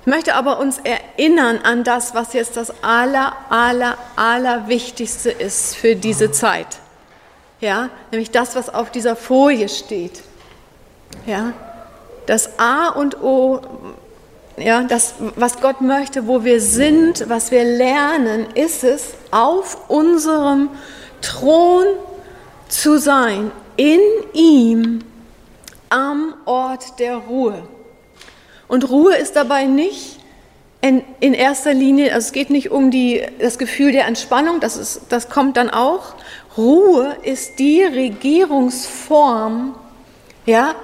Ich möchte aber uns erinnern an das, was jetzt das aller, aller, aller Wichtigste ist für diese Zeit. Ja, nämlich das, was auf dieser Folie steht. Ja, das A und O, ja, das, was Gott möchte, wo wir sind, was wir lernen, ist es, auf unserem Thron zu sein, in ihm, am Ort der Ruhe. Und Ruhe ist dabei nicht in, in erster Linie, also es geht nicht um die, das Gefühl der Entspannung, das, ist, das kommt dann auch. Ruhe ist die Regierungsform, ja,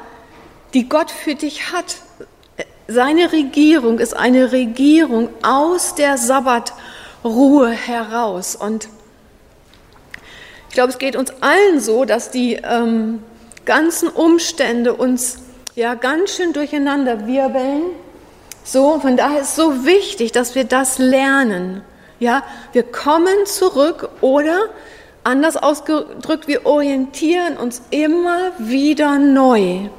die Gott für dich hat. Seine Regierung ist eine Regierung aus der Sabbatruhe heraus. Und ich glaube, es geht uns allen so, dass die ähm, ganzen Umstände uns ja ganz schön durcheinander wirbeln. So, von daher ist es so wichtig, dass wir das lernen. Ja, wir kommen zurück oder anders ausgedrückt, wir orientieren uns immer wieder neu.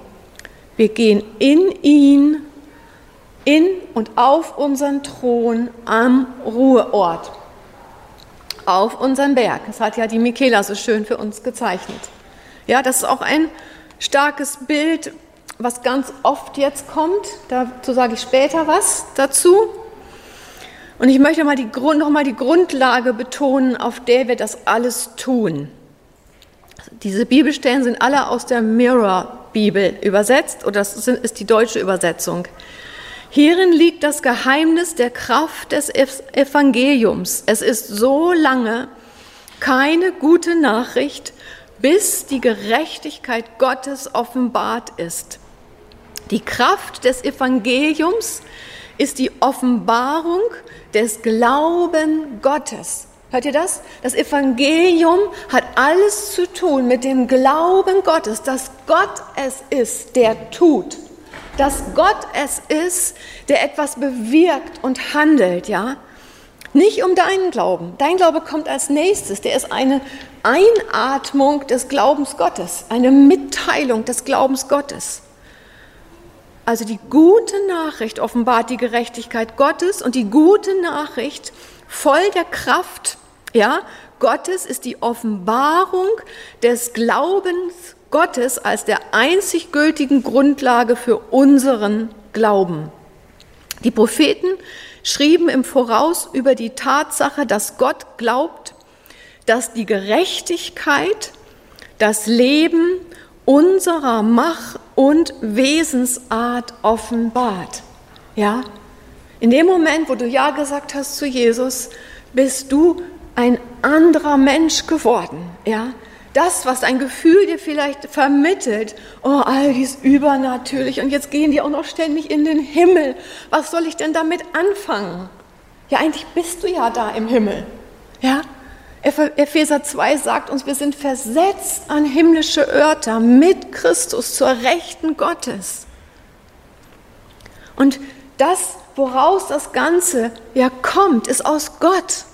Wir gehen in ihn, in und auf unseren Thron am Ruheort, auf unseren Berg. Das hat ja die Michaela so schön für uns gezeichnet. Ja, das ist auch ein starkes Bild, was ganz oft jetzt kommt. Dazu sage ich später was dazu. Und ich möchte mal die Grund, noch mal die Grundlage betonen, auf der wir das alles tun. Diese Bibelstellen sind alle aus der Mirror-Bibel übersetzt, oder das ist die deutsche Übersetzung. Hierin liegt das Geheimnis der Kraft des Evangeliums. Es ist so lange keine gute Nachricht, bis die Gerechtigkeit Gottes offenbart ist. Die Kraft des Evangeliums ist die Offenbarung des Glauben Gottes. Hört ihr das? Das Evangelium hat alles zu tun mit dem Glauben Gottes, dass Gott es ist, der tut. Dass Gott es ist, der etwas bewirkt und handelt, ja? Nicht um deinen Glauben. Dein Glaube kommt als nächstes. Der ist eine Einatmung des Glaubens Gottes, eine Mitteilung des Glaubens Gottes. Also die gute Nachricht offenbart die Gerechtigkeit Gottes und die gute Nachricht voll der Kraft, ja, Gottes ist die Offenbarung des Glaubens Gottes als der einzig gültigen Grundlage für unseren Glauben. Die Propheten schrieben im Voraus über die Tatsache, dass Gott glaubt, dass die Gerechtigkeit, das Leben unserer Macht und Wesensart offenbart. Ja? In dem Moment, wo du Ja gesagt hast zu Jesus, bist du ein anderer Mensch geworden. Ja? Das, was ein Gefühl dir vielleicht vermittelt, oh, all dies übernatürlich und jetzt gehen die auch noch ständig in den Himmel. Was soll ich denn damit anfangen? Ja, eigentlich bist du ja da im Himmel. Ja? Epheser 2 sagt uns, wir sind versetzt an himmlische Örter mit Christus zur Rechten Gottes. Und das, woraus das Ganze ja kommt, ist aus Gott.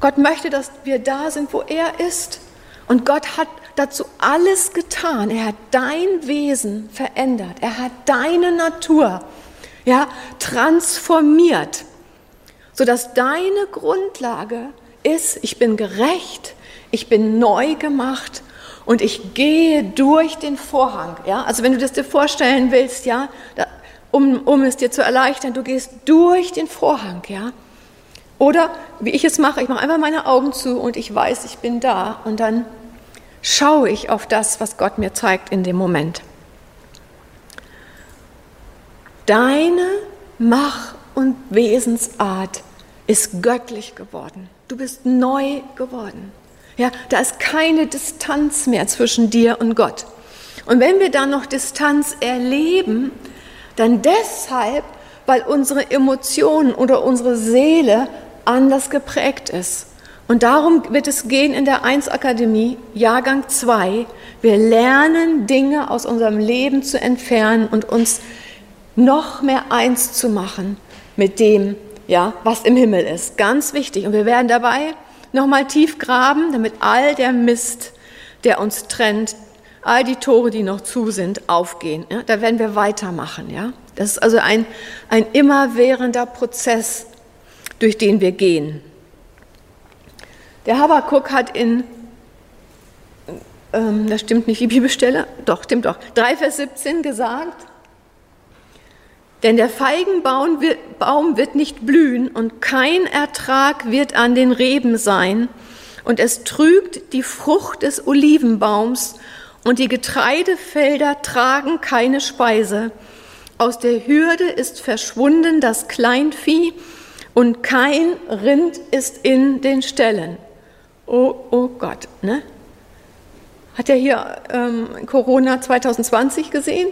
Gott möchte, dass wir da sind, wo er ist. Und Gott hat dazu alles getan. Er hat dein Wesen verändert. Er hat deine Natur ja, transformiert, sodass deine Grundlage ist, ich bin gerecht, ich bin neu gemacht und ich gehe durch den Vorhang. Ja? Also wenn du das dir vorstellen willst, ja, da, um, um es dir zu erleichtern, du gehst durch den Vorhang. Ja? Oder wie ich es mache, ich mache einfach meine Augen zu und ich weiß, ich bin da und dann schaue ich auf das, was Gott mir zeigt in dem Moment. Deine Mach- und Wesensart ist göttlich geworden. Du bist neu geworden. Ja, da ist keine Distanz mehr zwischen dir und Gott. Und wenn wir dann noch Distanz erleben, dann deshalb, weil unsere Emotionen oder unsere Seele anders geprägt ist. Und darum wird es gehen in der 1 Akademie, Jahrgang 2. Wir lernen Dinge aus unserem Leben zu entfernen und uns noch mehr eins zu machen mit dem, ja, was im Himmel ist. Ganz wichtig. Und wir werden dabei nochmal tief graben, damit all der Mist, der uns trennt, all die Tore, die noch zu sind, aufgehen. Ja, da werden wir weitermachen. Ja? Das ist also ein, ein immerwährender Prozess, durch den wir gehen. Der Habakuk hat in, ähm, das stimmt nicht die Bibelstelle, doch, stimmt doch, 3 Vers 17 gesagt, denn der Feigenbaum wird nicht blühen und kein Ertrag wird an den Reben sein und es trügt die Frucht des Olivenbaums und die Getreidefelder tragen keine Speise. Aus der Hürde ist verschwunden das Kleinvieh und kein Rind ist in den Ställen. Oh, oh Gott, ne? Hat er hier ähm, Corona 2020 gesehen?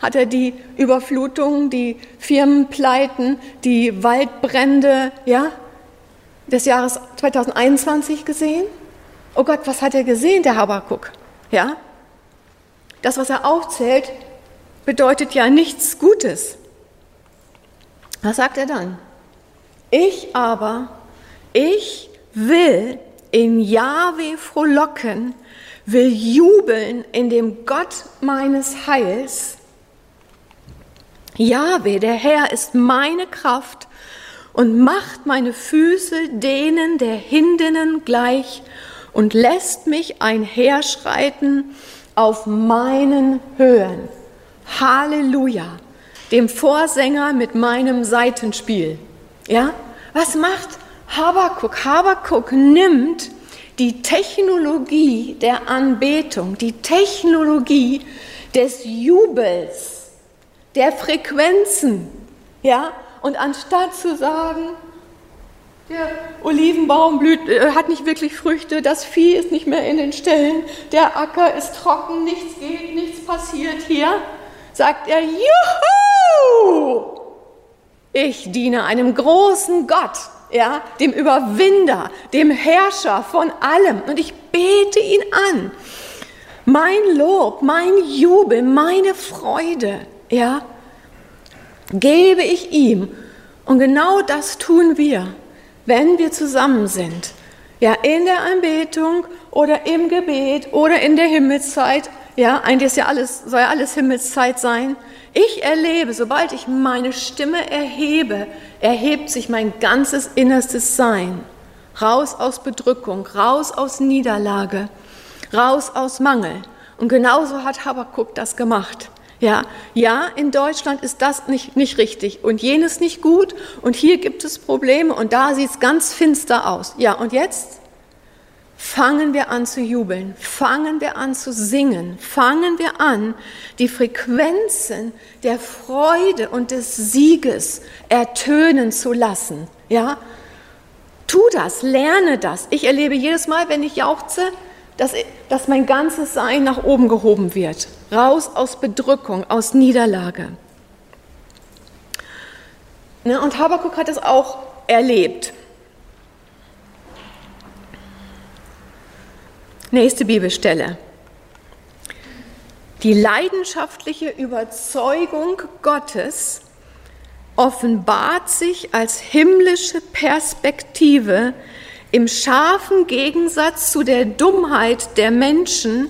Hat er die Überflutungen, die Firmenpleiten, die Waldbrände, ja, des Jahres 2021 gesehen? Oh Gott, was hat er gesehen, der Habakuk? Ja? Das, was er aufzählt, bedeutet ja nichts Gutes. Was sagt er dann? Ich aber, ich will in Jahwe frohlocken, will jubeln in dem Gott meines Heils. Jahwe, der Herr, ist meine Kraft und macht meine Füße denen der Hindinnen gleich und lässt mich einherschreiten auf meinen Höhen. Halleluja, dem Vorsänger mit meinem Seitenspiel. Ja, was macht Habakuk? Habakuk nimmt die Technologie der Anbetung, die Technologie des Jubels, der Frequenzen, ja, und anstatt zu sagen, der Olivenbaum blüht, äh, hat nicht wirklich Früchte, das Vieh ist nicht mehr in den Ställen, der Acker ist trocken, nichts geht, nichts passiert hier, sagt er, Juhu! Ich diene einem großen Gott, ja, dem Überwinder, dem Herrscher von allem und ich bete ihn an. Mein Lob, mein Jubel, meine Freude, ja, gebe ich ihm. Und genau das tun wir, wenn wir zusammen sind. Ja, in der Anbetung oder im Gebet oder in der Himmelszeit. Ja, eigentlich ist ja alles, soll ja alles Himmelszeit sein. Ich erlebe, sobald ich meine Stimme erhebe, erhebt sich mein ganzes innerstes Sein. Raus aus Bedrückung, raus aus Niederlage, raus aus Mangel. Und genauso hat Habakkuk das gemacht. Ja, ja, in Deutschland ist das nicht, nicht richtig und jenes nicht gut und hier gibt es Probleme und da sieht es ganz finster aus. Ja, und jetzt fangen wir an zu jubeln, fangen wir an zu singen, fangen wir an, die Frequenzen der Freude und des Sieges ertönen zu lassen. Ja, tu das, lerne das. Ich erlebe jedes Mal, wenn ich jauchze, dass, dass mein ganzes Sein nach oben gehoben wird raus aus Bedrückung, aus Niederlage. Ne, und Habakuk hat es auch erlebt. Nächste Bibelstelle. Die leidenschaftliche Überzeugung Gottes offenbart sich als himmlische Perspektive im scharfen Gegensatz zu der Dummheit der Menschen,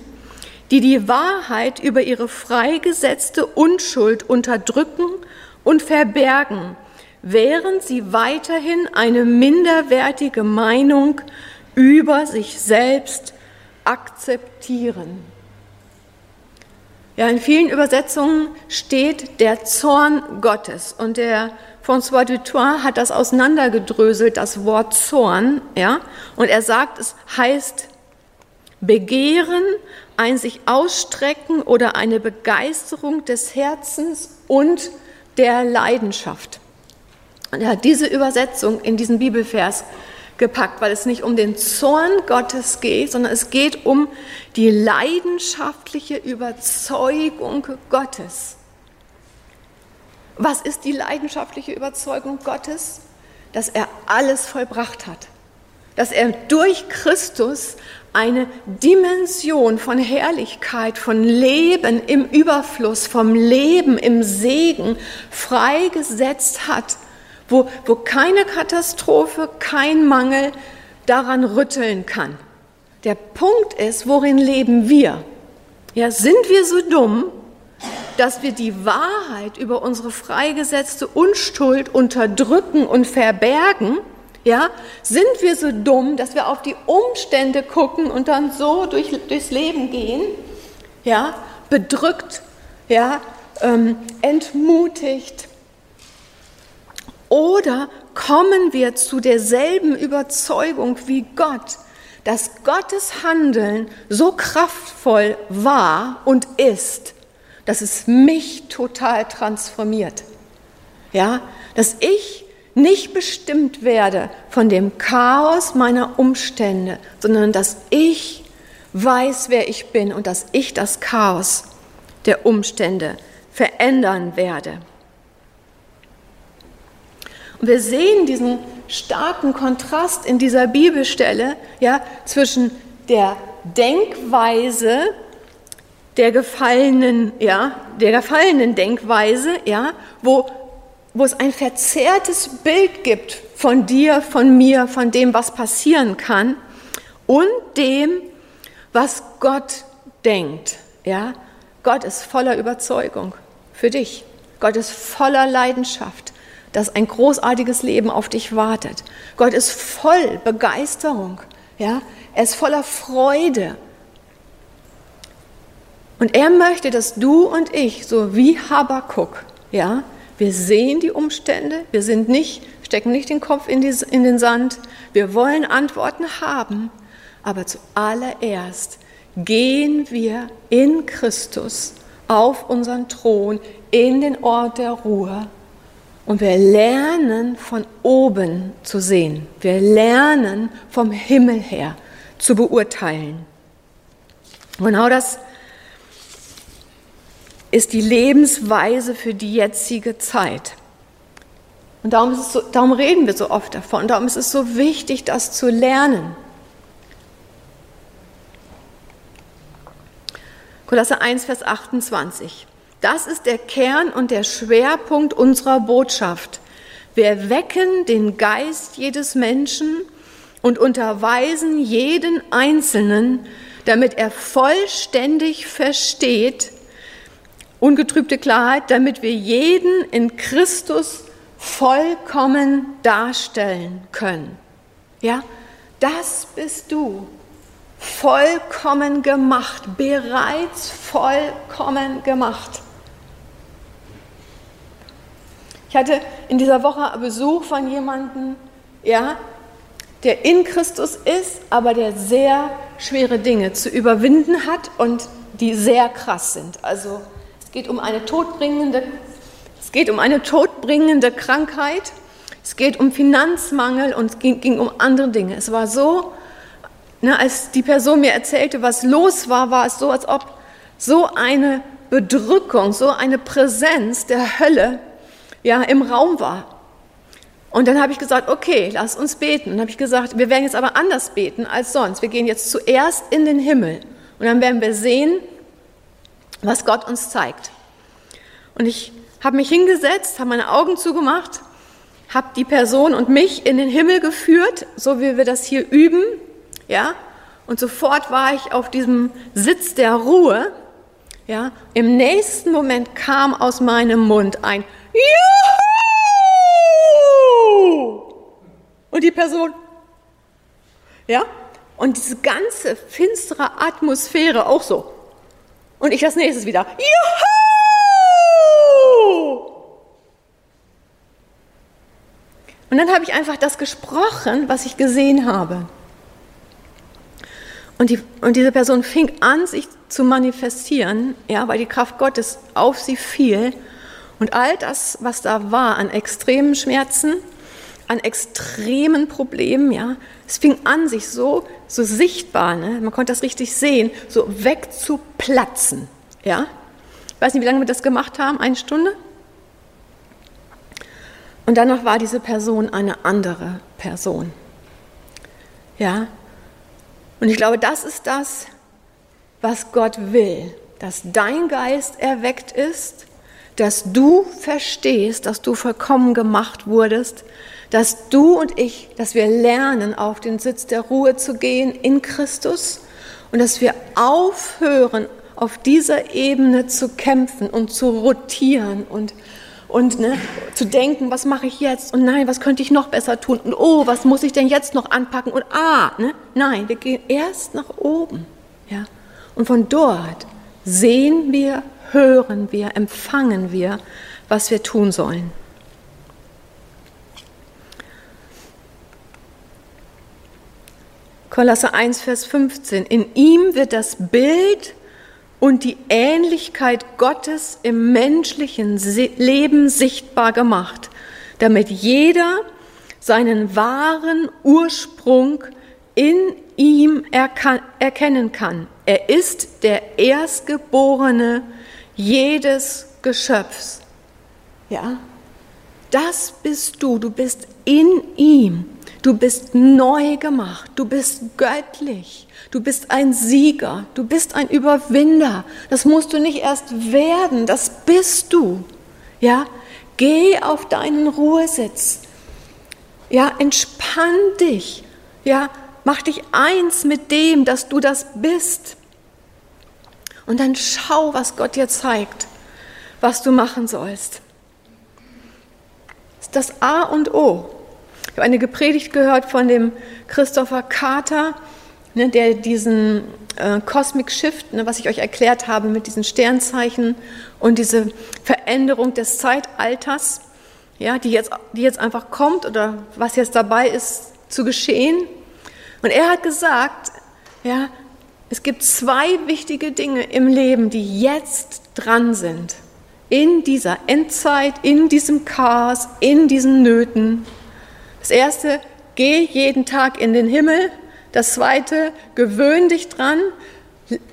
die die Wahrheit über ihre freigesetzte Unschuld unterdrücken und verbergen, während sie weiterhin eine minderwertige Meinung über sich selbst akzeptieren. Ja, in vielen Übersetzungen steht der Zorn Gottes und der François Dutoit hat das auseinandergedröselt, das Wort Zorn, ja, und er sagt, es heißt Begehren, ein sich ausstrecken oder eine Begeisterung des Herzens und der Leidenschaft. Und er hat diese Übersetzung in diesen Bibelvers gepackt, weil es nicht um den Zorn Gottes geht, sondern es geht um die leidenschaftliche Überzeugung Gottes. Was ist die leidenschaftliche Überzeugung Gottes? Dass er alles vollbracht hat, dass er durch Christus eine Dimension von Herrlichkeit, von Leben im Überfluss, vom Leben im Segen freigesetzt hat, wo, wo keine Katastrophe, kein Mangel daran rütteln kann. Der Punkt ist, worin leben wir? Ja, sind wir so dumm, dass wir die Wahrheit über unsere freigesetzte Unschuld unterdrücken und verbergen, ja, sind wir so dumm, dass wir auf die Umstände gucken und dann so durch, durchs Leben gehen, ja, bedrückt, ja, ähm, entmutigt. Oder kommen wir zu derselben Überzeugung wie Gott, dass Gottes Handeln so kraftvoll war und ist, dass es mich total transformiert. Ja, dass ich nicht bestimmt werde von dem Chaos meiner Umstände, sondern dass ich weiß, wer ich bin und dass ich das Chaos der Umstände verändern werde. Und wir sehen diesen starken Kontrast in dieser Bibelstelle ja, zwischen der Denkweise der gefallenen, ja, der gefallenen Denkweise, ja, wo, wo es ein verzerrtes Bild gibt von dir, von mir, von dem, was passieren kann und dem, was Gott denkt, ja. Gott ist voller Überzeugung für dich. Gott ist voller Leidenschaft dass ein großartiges Leben auf dich wartet. Gott ist voll Begeisterung, ja, er ist voller Freude. Und er möchte, dass du und ich, so wie Habakuk, ja, wir sehen die Umstände, wir sind nicht, stecken nicht den Kopf in, die, in den Sand, wir wollen Antworten haben, aber zuallererst gehen wir in Christus auf unseren Thron, in den Ort der Ruhe und wir lernen von oben zu sehen. Wir lernen vom Himmel her zu beurteilen. Genau das ist die Lebensweise für die jetzige Zeit. Und darum, so, darum reden wir so oft davon. Darum ist es so wichtig, das zu lernen. Kolosser 1, Vers 28. Das ist der Kern und der Schwerpunkt unserer Botschaft. Wir wecken den Geist jedes Menschen und unterweisen jeden Einzelnen, damit er vollständig versteht, ungetrübte Klarheit, damit wir jeden in Christus vollkommen darstellen können. Ja, das bist du. Vollkommen gemacht, bereits vollkommen gemacht. Ich hatte in dieser Woche Besuch von jemandem, ja, der in Christus ist, aber der sehr schwere Dinge zu überwinden hat und die sehr krass sind. Also es geht um eine todbringende, es geht um eine todbringende Krankheit, es geht um Finanzmangel und es ging, ging um andere Dinge. Es war so, ne, als die Person mir erzählte, was los war, war es so, als ob so eine Bedrückung, so eine Präsenz der Hölle ja, im Raum war. Und dann habe ich gesagt, okay, lass uns beten. Und habe ich gesagt, wir werden jetzt aber anders beten als sonst. Wir gehen jetzt zuerst in den Himmel und dann werden wir sehen, was Gott uns zeigt. Und ich habe mich hingesetzt, habe meine Augen zugemacht, habe die Person und mich in den Himmel geführt, so wie wir das hier üben, ja. Und sofort war ich auf diesem Sitz der Ruhe, ja. Im nächsten Moment kam aus meinem Mund ein Juhu! Und die Person, ja, und diese ganze finstere Atmosphäre auch so. Und ich das nächstes wieder, Juhu! Und dann habe ich einfach das gesprochen, was ich gesehen habe. Und, die, und diese Person fing an, sich zu manifestieren, ja, weil die Kraft Gottes auf sie fiel. Und all das, was da war an extremen Schmerzen, an extremen Problemen, ja, es fing an, sich so, so sichtbar, ne, man konnte das richtig sehen, so wegzuplatzen, ja. Ich weiß nicht, wie lange wir das gemacht haben, eine Stunde? Und danach war diese Person eine andere Person, ja. Und ich glaube, das ist das, was Gott will, dass dein Geist erweckt ist dass du verstehst, dass du vollkommen gemacht wurdest, dass du und ich, dass wir lernen, auf den Sitz der Ruhe zu gehen in Christus und dass wir aufhören, auf dieser Ebene zu kämpfen und zu rotieren und, und ne, zu denken, was mache ich jetzt und nein, was könnte ich noch besser tun und oh, was muss ich denn jetzt noch anpacken und ah, ne? nein, wir gehen erst nach oben. Ja? Und von dort sehen wir, hören wir, empfangen wir, was wir tun sollen. Kolosser 1, Vers 15. In ihm wird das Bild und die Ähnlichkeit Gottes im menschlichen Leben sichtbar gemacht, damit jeder seinen wahren Ursprung in ihm erkennen kann. Er ist der Erstgeborene jedes Geschöpfs. Ja, das bist du. Du bist in ihm. Du bist neu gemacht, du bist göttlich, du bist ein Sieger, du bist ein Überwinder. Das musst du nicht erst werden, das bist du. Ja, geh auf deinen Ruhesitz. Ja, entspann dich. Ja, mach dich eins mit dem, dass du das bist. Und dann schau, was Gott dir zeigt, was du machen sollst. Das ist das A und O habe eine Predigt gehört von dem Christopher Carter, ne, der diesen äh, Cosmic Shift, ne, was ich euch erklärt habe mit diesen Sternzeichen und diese Veränderung des Zeitalters, ja, die, jetzt, die jetzt einfach kommt oder was jetzt dabei ist zu geschehen. Und er hat gesagt, ja, es gibt zwei wichtige Dinge im Leben, die jetzt dran sind. In dieser Endzeit, in diesem Chaos, in diesen Nöten. Das erste, geh jeden Tag in den Himmel. Das zweite, gewöhn dich dran,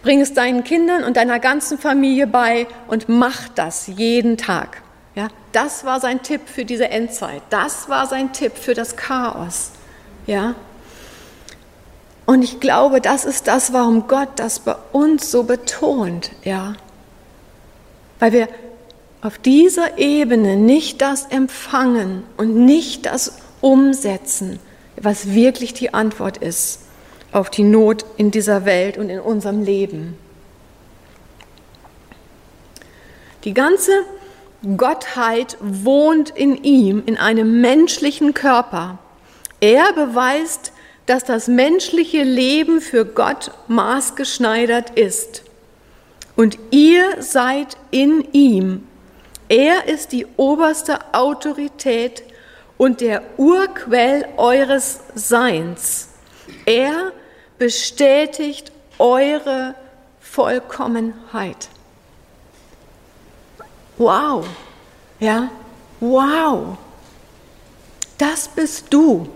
bring es deinen Kindern und deiner ganzen Familie bei und mach das jeden Tag. Ja, das war sein Tipp für diese Endzeit. Das war sein Tipp für das Chaos. Ja. Und ich glaube, das ist das, warum Gott das bei uns so betont. Ja. Weil wir auf dieser Ebene nicht das empfangen und nicht das umsetzen, was wirklich die Antwort ist auf die Not in dieser Welt und in unserem Leben. Die ganze Gottheit wohnt in ihm, in einem menschlichen Körper. Er beweist, dass das menschliche Leben für Gott maßgeschneidert ist. Und ihr seid in ihm. Er ist die oberste Autorität und der Urquell eures Seins. Er bestätigt eure Vollkommenheit. Wow, ja, wow. Das bist du.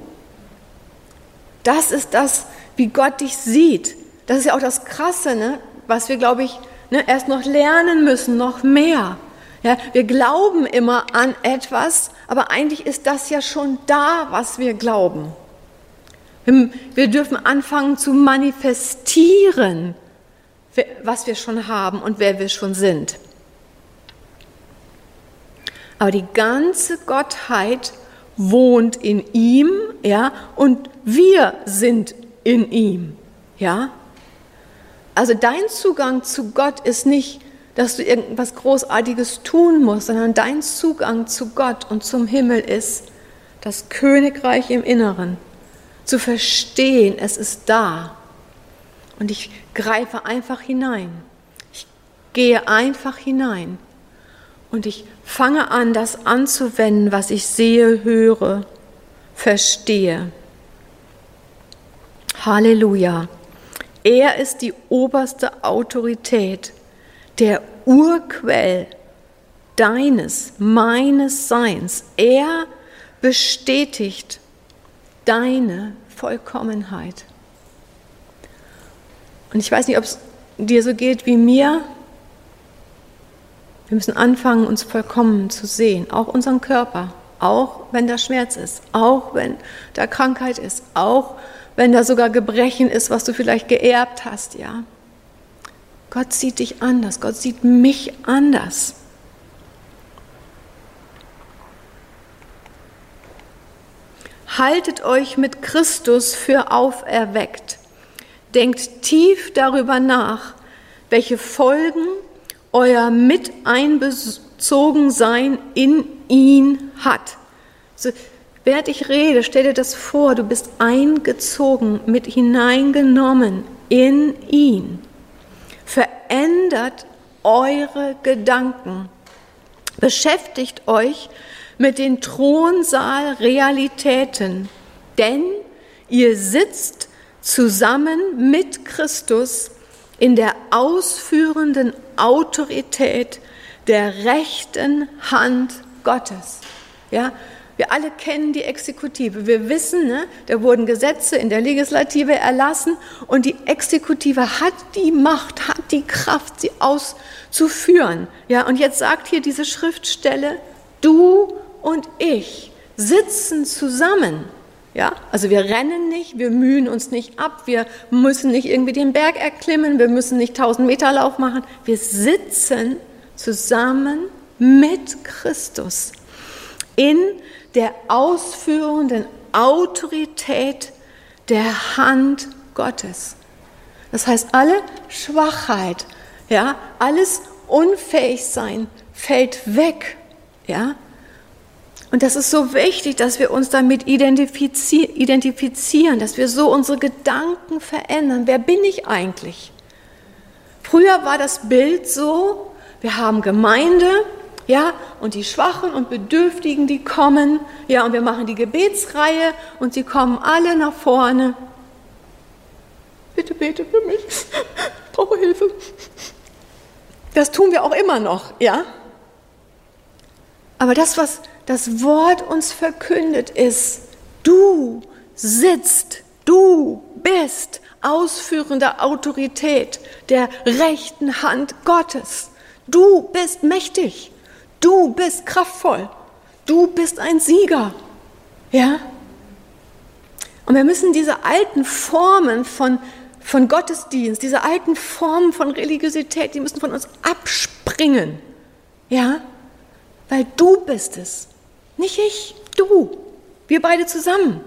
Das ist das, wie Gott dich sieht. Das ist ja auch das Krasse, ne? was wir, glaube ich, ne, erst noch lernen müssen, noch mehr. Ja, wir glauben immer an etwas, aber eigentlich ist das ja schon da, was wir glauben. Wir dürfen anfangen zu manifestieren, was wir schon haben und wer wir schon sind. Aber die ganze Gottheit wohnt in ihm, ja, und wir sind in ihm, ja. Also dein Zugang zu Gott ist nicht dass du irgendwas Großartiges tun musst, sondern dein Zugang zu Gott und zum Himmel ist das Königreich im Inneren. Zu verstehen, es ist da. Und ich greife einfach hinein. Ich gehe einfach hinein. Und ich fange an, das anzuwenden, was ich sehe, höre, verstehe. Halleluja. Er ist die oberste Autorität der Urquell deines, meines Seins. Er bestätigt deine Vollkommenheit. Und ich weiß nicht, ob es dir so geht wie mir. Wir müssen anfangen, uns vollkommen zu sehen, auch unseren Körper, auch wenn da Schmerz ist, auch wenn da Krankheit ist, auch wenn da sogar Gebrechen ist, was du vielleicht geerbt hast, ja. Gott sieht dich anders, Gott sieht mich anders. Haltet euch mit Christus für auferweckt. Denkt tief darüber nach, welche Folgen euer Miteinbezogensein in ihn hat. So, während ich rede, stell dir das vor, du bist eingezogen, mit hineingenommen in ihn. Verändert eure Gedanken. Beschäftigt euch mit den Thronsaalrealitäten, denn ihr sitzt zusammen mit Christus in der ausführenden Autorität der rechten Hand Gottes. Ja, wir alle kennen die Exekutive. Wir wissen, ne, da wurden Gesetze in der Legislative erlassen und die Exekutive hat die Macht, hat die Kraft, sie auszuführen. Ja, und jetzt sagt hier diese Schriftstelle, du und ich sitzen zusammen. Ja, also wir rennen nicht, wir mühen uns nicht ab, wir müssen nicht irgendwie den Berg erklimmen, wir müssen nicht 1000 Meter Lauf machen. Wir sitzen zusammen mit Christus in der ausführenden Autorität der Hand Gottes. Das heißt, alle Schwachheit, ja, alles Unfähigsein fällt weg, ja. Und das ist so wichtig, dass wir uns damit identifizieren, dass wir so unsere Gedanken verändern. Wer bin ich eigentlich? Früher war das Bild so, wir haben Gemeinde, ja, und die Schwachen und Bedürftigen, die kommen, ja, und wir machen die Gebetsreihe und sie kommen alle nach vorne. Bitte bete für mich, ich brauche Hilfe. Das tun wir auch immer noch, ja. Aber das, was das Wort uns verkündet, ist, du sitzt, du bist ausführende Autorität der rechten Hand Gottes. Du bist mächtig. Du bist kraftvoll. Du bist ein Sieger. Ja? Und wir müssen diese alten Formen von, von Gottesdienst, diese alten Formen von Religiosität, die müssen von uns abspringen. Ja? Weil du bist es. Nicht ich, du. Wir beide zusammen.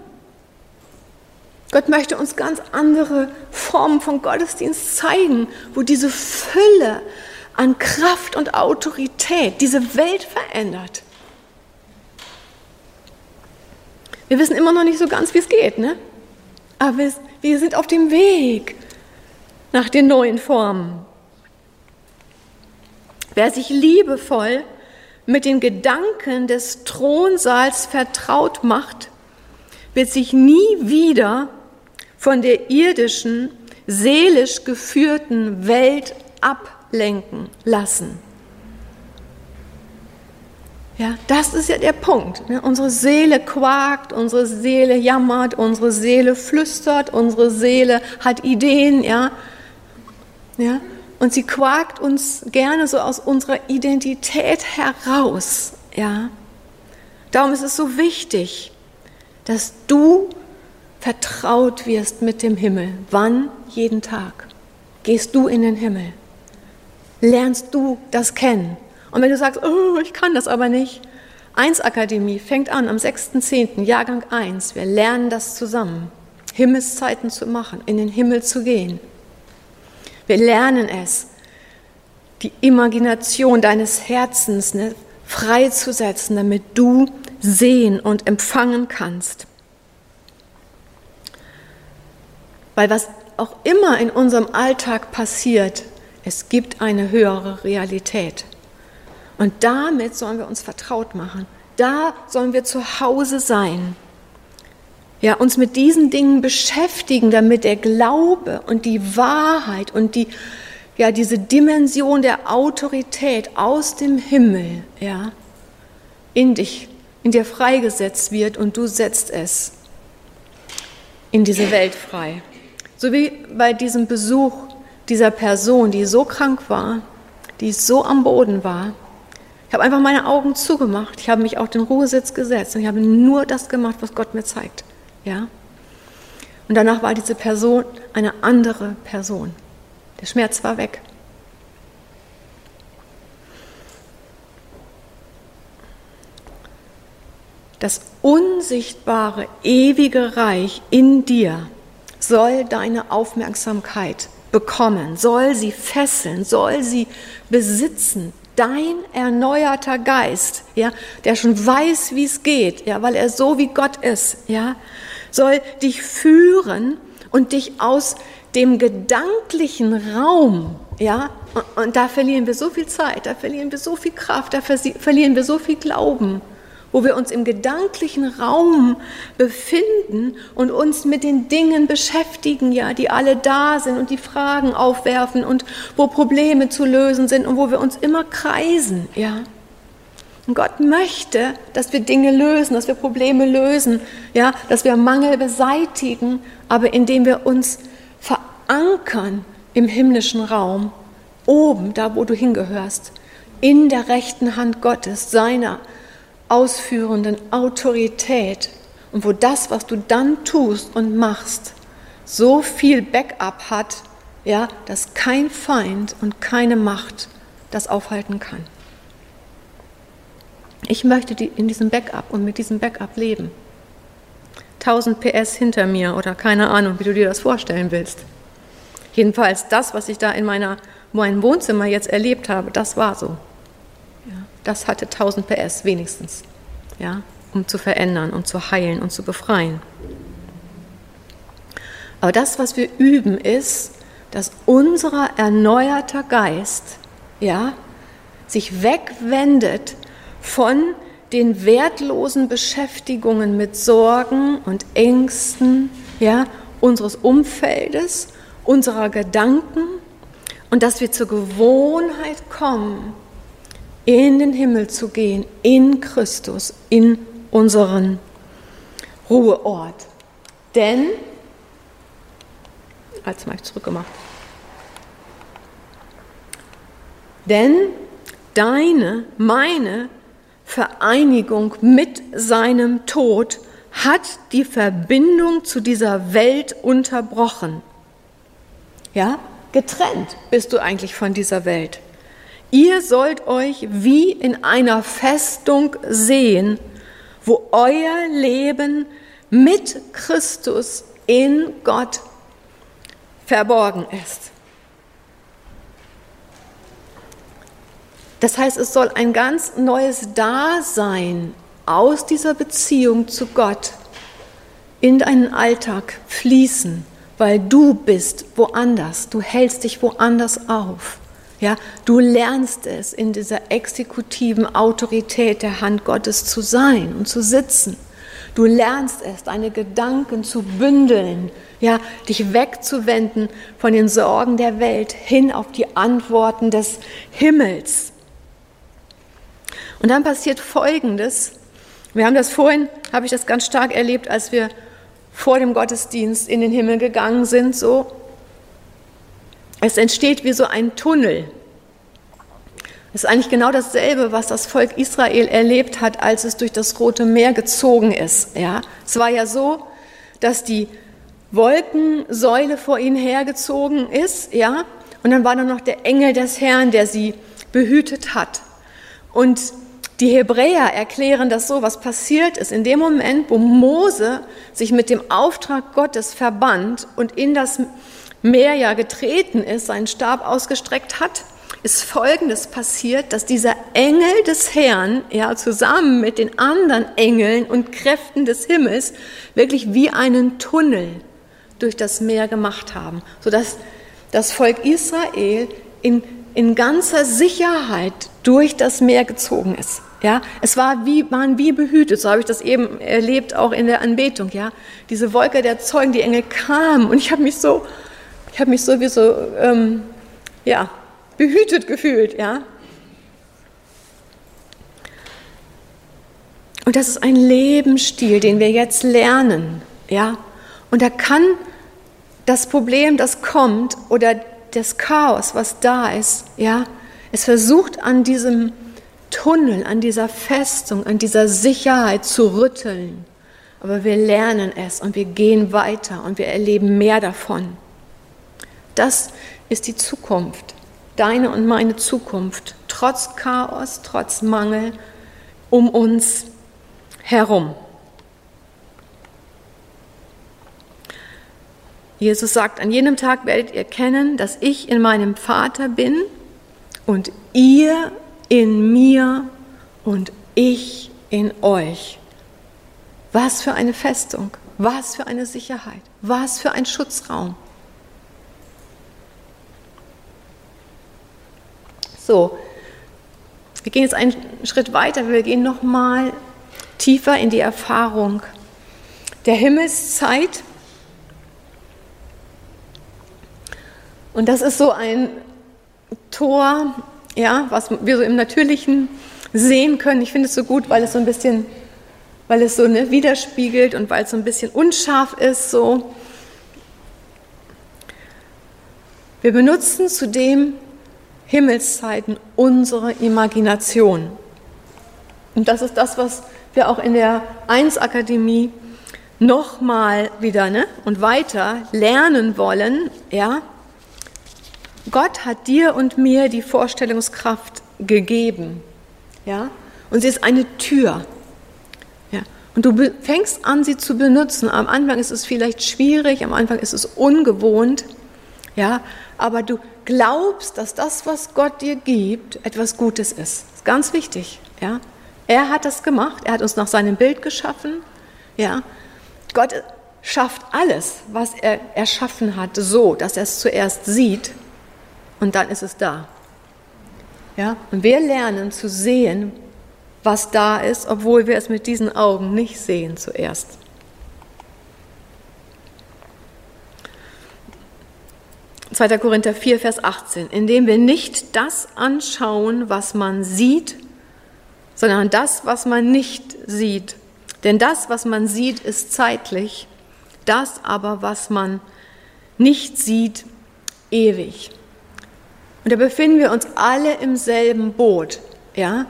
Gott möchte uns ganz andere Formen von Gottesdienst zeigen, wo diese Fülle an Kraft und Autorität diese Welt verändert. Wir wissen immer noch nicht so ganz, wie es geht, ne? aber wir, wir sind auf dem Weg nach den neuen Formen. Wer sich liebevoll mit den Gedanken des Thronsaals vertraut macht, wird sich nie wieder von der irdischen, seelisch geführten Welt ab lenken lassen. Ja, das ist ja der Punkt. Ne? Unsere Seele quakt, unsere Seele jammert, unsere Seele flüstert, unsere Seele hat Ideen, ja. ja? Und sie quakt uns gerne so aus unserer Identität heraus, ja. Darum ist es so wichtig, dass du vertraut wirst mit dem Himmel. Wann? Jeden Tag. Gehst du in den Himmel lernst du das kennen. Und wenn du sagst, oh, ich kann das aber nicht, 1 Akademie fängt an am 6.10., Jahrgang 1. Wir lernen das zusammen, Himmelszeiten zu machen, in den Himmel zu gehen. Wir lernen es, die Imagination deines Herzens ne, freizusetzen, damit du sehen und empfangen kannst. Weil was auch immer in unserem Alltag passiert, es gibt eine höhere Realität. Und damit sollen wir uns vertraut machen. Da sollen wir zu Hause sein. Ja, uns mit diesen Dingen beschäftigen, damit der Glaube und die Wahrheit und die, ja, diese Dimension der Autorität aus dem Himmel, ja, in dich, in dir freigesetzt wird und du setzt es in diese Welt frei. So wie bei diesem Besuch dieser Person, die so krank war, die so am Boden war. Ich habe einfach meine Augen zugemacht. Ich habe mich auf den Ruhesitz gesetzt und ich habe nur das gemacht, was Gott mir zeigt. Ja? Und danach war diese Person eine andere Person. Der Schmerz war weg. Das unsichtbare, ewige Reich in dir soll deine Aufmerksamkeit bekommen, soll sie fesseln, soll sie besitzen. Dein erneuerter Geist, ja, der schon weiß, wie es geht, ja, weil er so wie Gott ist, ja, soll dich führen und dich aus dem gedanklichen Raum, ja, und, und da verlieren wir so viel Zeit, da verlieren wir so viel Kraft, da verlieren wir so viel Glauben wo wir uns im gedanklichen Raum befinden und uns mit den Dingen beschäftigen, ja, die alle da sind und die Fragen aufwerfen und wo Probleme zu lösen sind und wo wir uns immer kreisen, ja. Und Gott möchte, dass wir Dinge lösen, dass wir Probleme lösen, ja, dass wir Mangel beseitigen, aber indem wir uns verankern im himmlischen Raum, oben, da wo du hingehörst, in der rechten Hand Gottes, seiner ausführenden Autorität und wo das, was du dann tust und machst, so viel Backup hat, ja, dass kein Feind und keine Macht das aufhalten kann. Ich möchte in diesem Backup und mit diesem Backup leben. 1000 PS hinter mir oder keine Ahnung, wie du dir das vorstellen willst. Jedenfalls das, was ich da in meiner, meinem Wohnzimmer jetzt erlebt habe, das war so das hatte 1000 PS wenigstens, ja, um zu verändern und zu heilen und zu befreien. Aber das, was wir üben, ist, dass unser erneuerter Geist, ja, sich wegwendet von den wertlosen Beschäftigungen mit Sorgen und Ängsten, ja, unseres Umfeldes, unserer Gedanken und dass wir zur Gewohnheit kommen, in den Himmel zu gehen, in Christus, in unseren Ruheort. Denn, als mal zurückgemacht, denn deine, meine Vereinigung mit seinem Tod hat die Verbindung zu dieser Welt unterbrochen. Ja, getrennt bist du eigentlich von dieser Welt. Ihr sollt euch wie in einer Festung sehen, wo euer Leben mit Christus in Gott verborgen ist. Das heißt, es soll ein ganz neues Dasein aus dieser Beziehung zu Gott in deinen Alltag fließen, weil du bist woanders, du hältst dich woanders auf. Ja, du lernst es, in dieser exekutiven Autorität der Hand Gottes zu sein und zu sitzen. Du lernst es, deine Gedanken zu bündeln, ja, dich wegzuwenden von den Sorgen der Welt hin auf die Antworten des Himmels. Und dann passiert Folgendes. Wir haben das vorhin, habe ich das ganz stark erlebt, als wir vor dem Gottesdienst in den Himmel gegangen sind, so es entsteht wie so ein Tunnel. Das ist eigentlich genau dasselbe, was das Volk Israel erlebt hat, als es durch das Rote Meer gezogen ist. Ja, es war ja so, dass die Wolkensäule vor ihnen hergezogen ist, ja, und dann war da noch der Engel des Herrn, der sie behütet hat. Und die Hebräer erklären das so, was passiert ist. In dem Moment, wo Mose sich mit dem Auftrag Gottes verband und in das Meer ja getreten ist, seinen Stab ausgestreckt hat, ist Folgendes passiert, dass dieser Engel des Herrn, ja, zusammen mit den anderen Engeln und Kräften des Himmels wirklich wie einen Tunnel durch das Meer gemacht haben, sodass das Volk Israel in, in ganzer Sicherheit durch das Meer gezogen ist. Ja, es war wie, waren wie behütet, so habe ich das eben erlebt, auch in der Anbetung. Ja, diese Wolke der Zeugen, die Engel kamen und ich habe mich so ich habe mich sowieso ähm, ja, behütet gefühlt, ja. Und das ist ein Lebensstil, den wir jetzt lernen, ja. Und da kann das Problem, das kommt, oder das Chaos, was da ist, ja, es versucht an diesem Tunnel, an dieser Festung, an dieser Sicherheit zu rütteln. Aber wir lernen es und wir gehen weiter und wir erleben mehr davon. Das ist die Zukunft, deine und meine Zukunft, trotz Chaos, trotz Mangel um uns herum. Jesus sagt, an jenem Tag werdet ihr kennen, dass ich in meinem Vater bin und ihr in mir und ich in euch. Was für eine Festung, was für eine Sicherheit, was für ein Schutzraum. So, wir gehen jetzt einen Schritt weiter, wir gehen nochmal tiefer in die Erfahrung der Himmelszeit. Und das ist so ein Tor, ja, was wir so im Natürlichen sehen können. Ich finde es so gut, weil es so ein bisschen, weil es so ne, widerspiegelt und weil es so ein bisschen unscharf ist. So. Wir benutzen zudem Himmelszeiten unsere Imagination. Und das ist das, was wir auch in der 1-Akademie nochmal wieder ne, und weiter lernen wollen. Ja? Gott hat dir und mir die Vorstellungskraft gegeben. Ja? Und sie ist eine Tür. Ja? Und du fängst an, sie zu benutzen. Am Anfang ist es vielleicht schwierig, am Anfang ist es ungewohnt. Ja? Aber du glaubst, dass das, was Gott dir gibt, etwas Gutes ist. Das ist ganz wichtig. Ja? Er hat das gemacht, er hat uns nach seinem Bild geschaffen. Ja? Gott schafft alles, was er erschaffen hat, so, dass er es zuerst sieht und dann ist es da. Ja? Und wir lernen zu sehen, was da ist, obwohl wir es mit diesen Augen nicht sehen zuerst. 2. Korinther 4, Vers 18, indem wir nicht das anschauen, was man sieht, sondern das, was man nicht sieht. Denn das, was man sieht, ist zeitlich, das aber, was man nicht sieht, ewig. Und da befinden wir uns alle im selben Boot. Ja?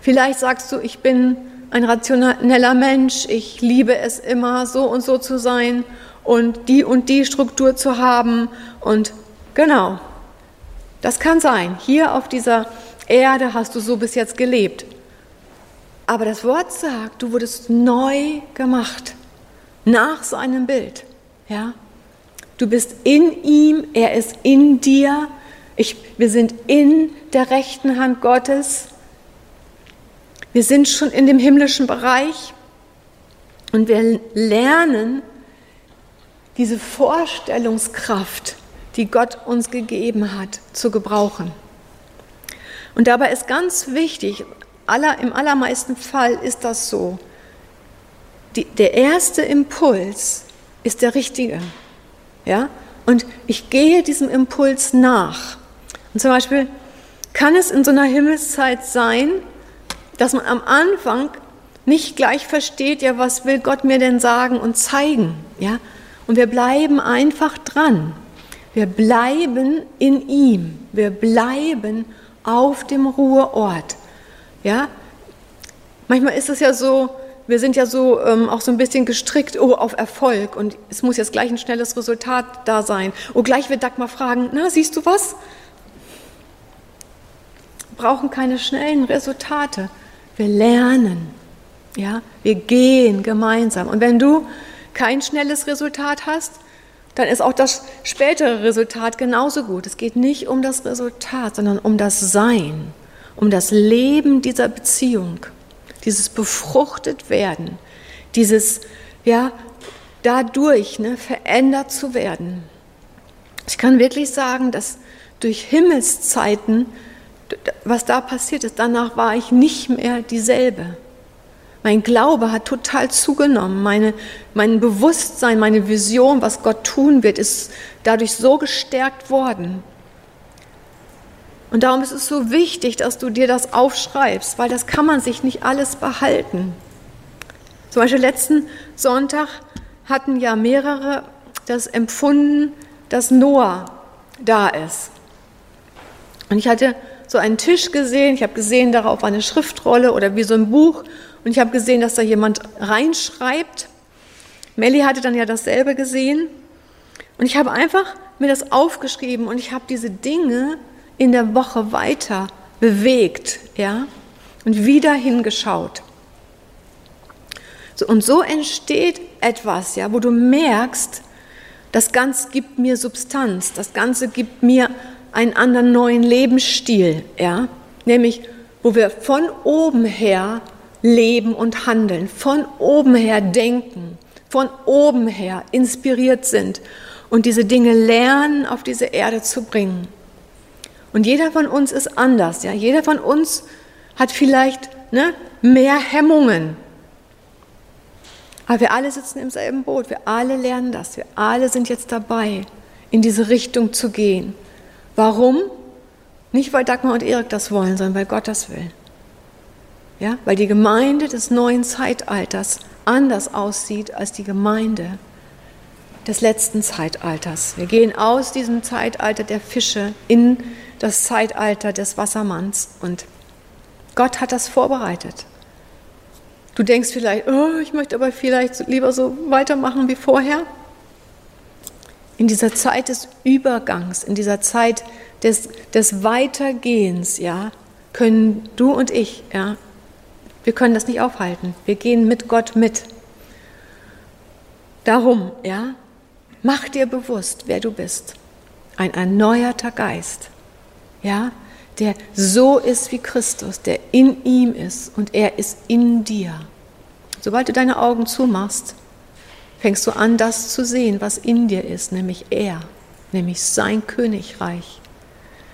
Vielleicht sagst du, ich bin ein rationeller Mensch, ich liebe es immer, so und so zu sein und die und die Struktur zu haben und Genau, das kann sein. Hier auf dieser Erde hast du so bis jetzt gelebt. Aber das Wort sagt, du wurdest neu gemacht, nach seinem Bild. Ja? Du bist in ihm, er ist in dir. Ich, wir sind in der rechten Hand Gottes. Wir sind schon in dem himmlischen Bereich und wir lernen diese Vorstellungskraft die Gott uns gegeben hat, zu gebrauchen. Und dabei ist ganz wichtig, aller, im allermeisten Fall ist das so, die, der erste Impuls ist der richtige. Ja? Und ich gehe diesem Impuls nach. Und zum Beispiel kann es in so einer Himmelszeit sein, dass man am Anfang nicht gleich versteht, ja, was will Gott mir denn sagen und zeigen, ja? Und wir bleiben einfach dran. Wir bleiben in ihm. Wir bleiben auf dem Ruheort. Ja? Manchmal ist es ja so, wir sind ja so ähm, auch so ein bisschen gestrickt, oh, auf Erfolg und es muss jetzt gleich ein schnelles Resultat da sein. Oh, gleich wird Dagmar fragen, na, siehst du was? Wir brauchen keine schnellen Resultate. Wir lernen. Ja? Wir gehen gemeinsam. Und wenn du kein schnelles Resultat hast, dann ist auch das spätere Resultat genauso gut. Es geht nicht um das Resultat, sondern um das Sein, um das Leben dieser Beziehung, dieses befruchtet werden, dieses, ja, dadurch ne, verändert zu werden. Ich kann wirklich sagen, dass durch Himmelszeiten, was da passiert ist, danach war ich nicht mehr dieselbe. Mein Glaube hat total zugenommen. Meine, mein Bewusstsein, meine Vision, was Gott tun wird, ist dadurch so gestärkt worden. Und darum ist es so wichtig, dass du dir das aufschreibst, weil das kann man sich nicht alles behalten. Zum Beispiel letzten Sonntag hatten ja mehrere das empfunden, dass Noah da ist. Und ich hatte so einen Tisch gesehen, ich habe gesehen, darauf war eine Schriftrolle oder wie so ein Buch und ich habe gesehen, dass da jemand reinschreibt. Melly hatte dann ja dasselbe gesehen. Und ich habe einfach mir das aufgeschrieben und ich habe diese Dinge in der Woche weiter bewegt, ja, und wieder hingeschaut. So, und so entsteht etwas, ja, wo du merkst, Das Ganze gibt mir Substanz, das Ganze gibt mir einen anderen neuen Lebensstil, ja? nämlich wo wir von oben her leben und handeln, von oben her denken, von oben her inspiriert sind und diese Dinge lernen, auf diese Erde zu bringen. Und jeder von uns ist anders, ja. Jeder von uns hat vielleicht ne, mehr Hemmungen. Aber wir alle sitzen im selben Boot. Wir alle lernen das. Wir alle sind jetzt dabei, in diese Richtung zu gehen. Warum? Nicht, weil Dagmar und Erik das wollen, sondern weil Gott das will. Ja, weil die Gemeinde des neuen Zeitalters anders aussieht als die Gemeinde des letzten Zeitalters. Wir gehen aus diesem Zeitalter der Fische in das Zeitalter des Wassermanns und Gott hat das vorbereitet. Du denkst vielleicht, oh, ich möchte aber vielleicht lieber so weitermachen wie vorher. In dieser Zeit des Übergangs, in dieser Zeit des, des Weitergehens, ja, können du und ich, ja, wir können das nicht aufhalten. Wir gehen mit Gott mit. Darum, ja, mach dir bewusst, wer du bist. Ein erneuerter Geist, ja, der so ist wie Christus, der in ihm ist und er ist in dir. Sobald du deine Augen zumachst, fängst du an, das zu sehen, was in dir ist, nämlich er, nämlich sein Königreich,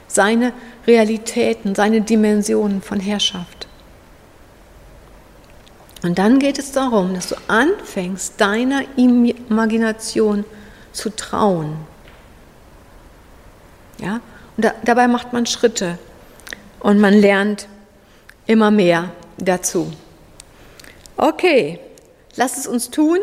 seine Realitäten, seine Dimensionen von Herrschaft. Und dann geht es darum, dass du anfängst, deiner Imagination zu trauen. Ja? Und da, dabei macht man Schritte und man lernt immer mehr dazu. Okay, lass es uns tun.